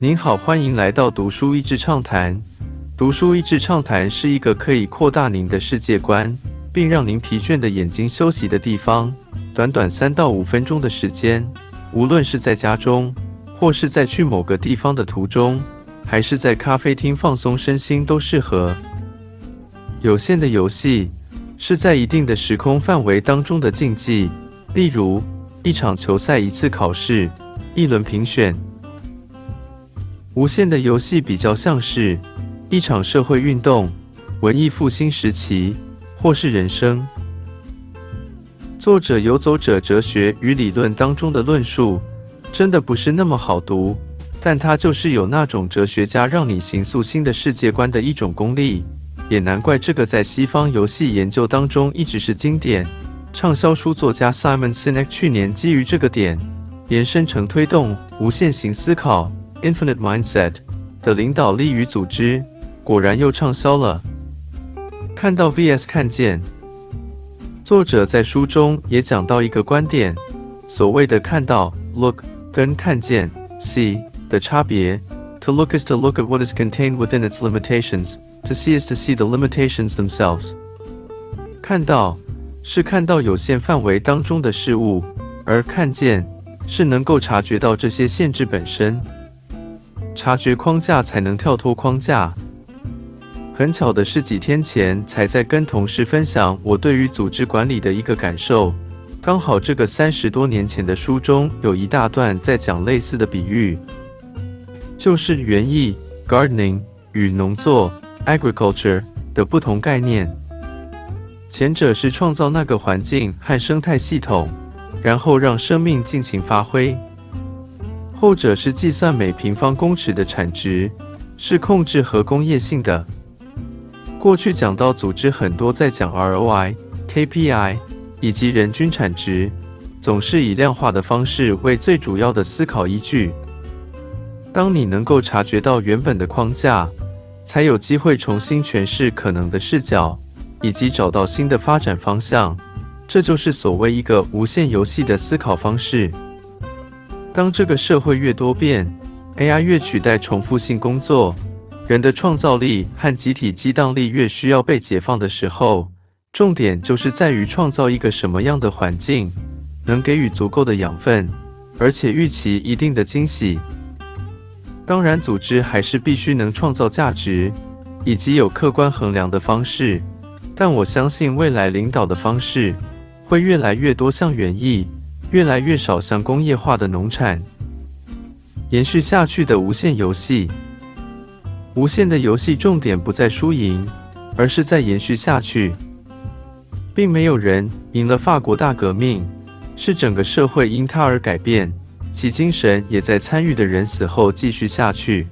您好，欢迎来到读书益智畅谈。读书益智畅谈是一个可以扩大您的世界观，并让您疲倦的眼睛休息的地方。短短三到五分钟的时间，无论是在家中，或是在去某个地方的途中，还是在咖啡厅放松身心，都适合。有限的游戏是在一定的时空范围当中的竞技，例如一场球赛、一次考试、一轮评选。无限的游戏比较像是一场社会运动、文艺复兴时期，或是人生。作者游走者哲学与理论当中的论述，真的不是那么好读，但它就是有那种哲学家让你形塑新的世界观的一种功力。也难怪这个在西方游戏研究当中一直是经典。畅销书作家 Simon Sinek 去年基于这个点，延伸成推动无限型思考 （Infinite Mindset） 的领导力与组织，果然又畅销了。看到 vs 看见，作者在书中也讲到一个观点：所谓的看到 （look） 跟看见 （see） 的差别。To look is to look at what is contained within its limitations. To see is to see the limitations themselves. 看到是看到有限范围当中的事物，而看见是能够察觉到这些限制本身。察觉框架才能跳脱框架。很巧的是，几天前才在跟同事分享我对于组织管理的一个感受。刚好这个三十多年前的书中有一大段在讲类似的比喻，就是园艺 （gardening） 与农作。agriculture 的不同概念，前者是创造那个环境和生态系统，然后让生命尽情发挥；后者是计算每平方公尺的产值，是控制和工业性的。过去讲到组织很多在讲 ROI、KPI 以及人均产值，总是以量化的方式为最主要的思考依据。当你能够察觉到原本的框架。才有机会重新诠释可能的视角，以及找到新的发展方向。这就是所谓一个无限游戏的思考方式。当这个社会越多变，AI 越取代重复性工作，人的创造力和集体激荡力越需要被解放的时候，重点就是在于创造一个什么样的环境，能给予足够的养分，而且预期一定的惊喜。当然，组织还是必须能创造价值，以及有客观衡量的方式。但我相信，未来领导的方式会越来越多像园艺，越来越少像工业化的农产。延续下去的无限游戏，无限的游戏重点不在输赢，而是在延续下去。并没有人赢了法国大革命，是整个社会因它而改变。其精神也在参与的人死后继续下去，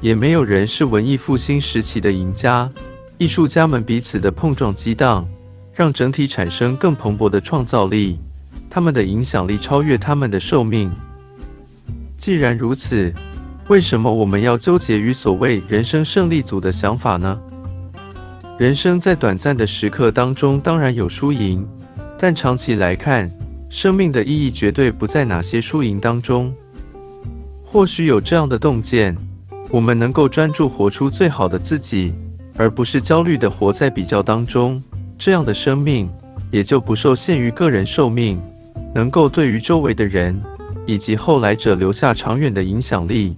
也没有人是文艺复兴时期的赢家。艺术家们彼此的碰撞激荡，让整体产生更蓬勃的创造力。他们的影响力超越他们的寿命。既然如此，为什么我们要纠结于所谓人生胜利组的想法呢？人生在短暂的时刻当中，当然有输赢，但长期来看。生命的意义绝对不在哪些输赢当中。或许有这样的洞见，我们能够专注活出最好的自己，而不是焦虑的活在比较当中。这样的生命也就不受限于个人寿命，能够对于周围的人以及后来者留下长远的影响力。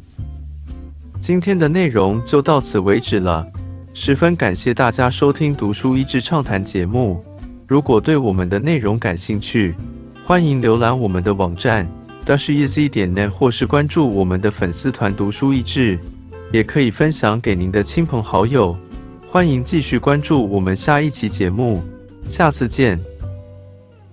今天的内容就到此为止了，十分感谢大家收听《读书益智畅谈》节目。如果对我们的内容感兴趣，欢迎浏览我们的网站 dasheasy 点 net，或是关注我们的粉丝团“读书益智”，也可以分享给您的亲朋好友。欢迎继续关注我们下一期节目，下次见。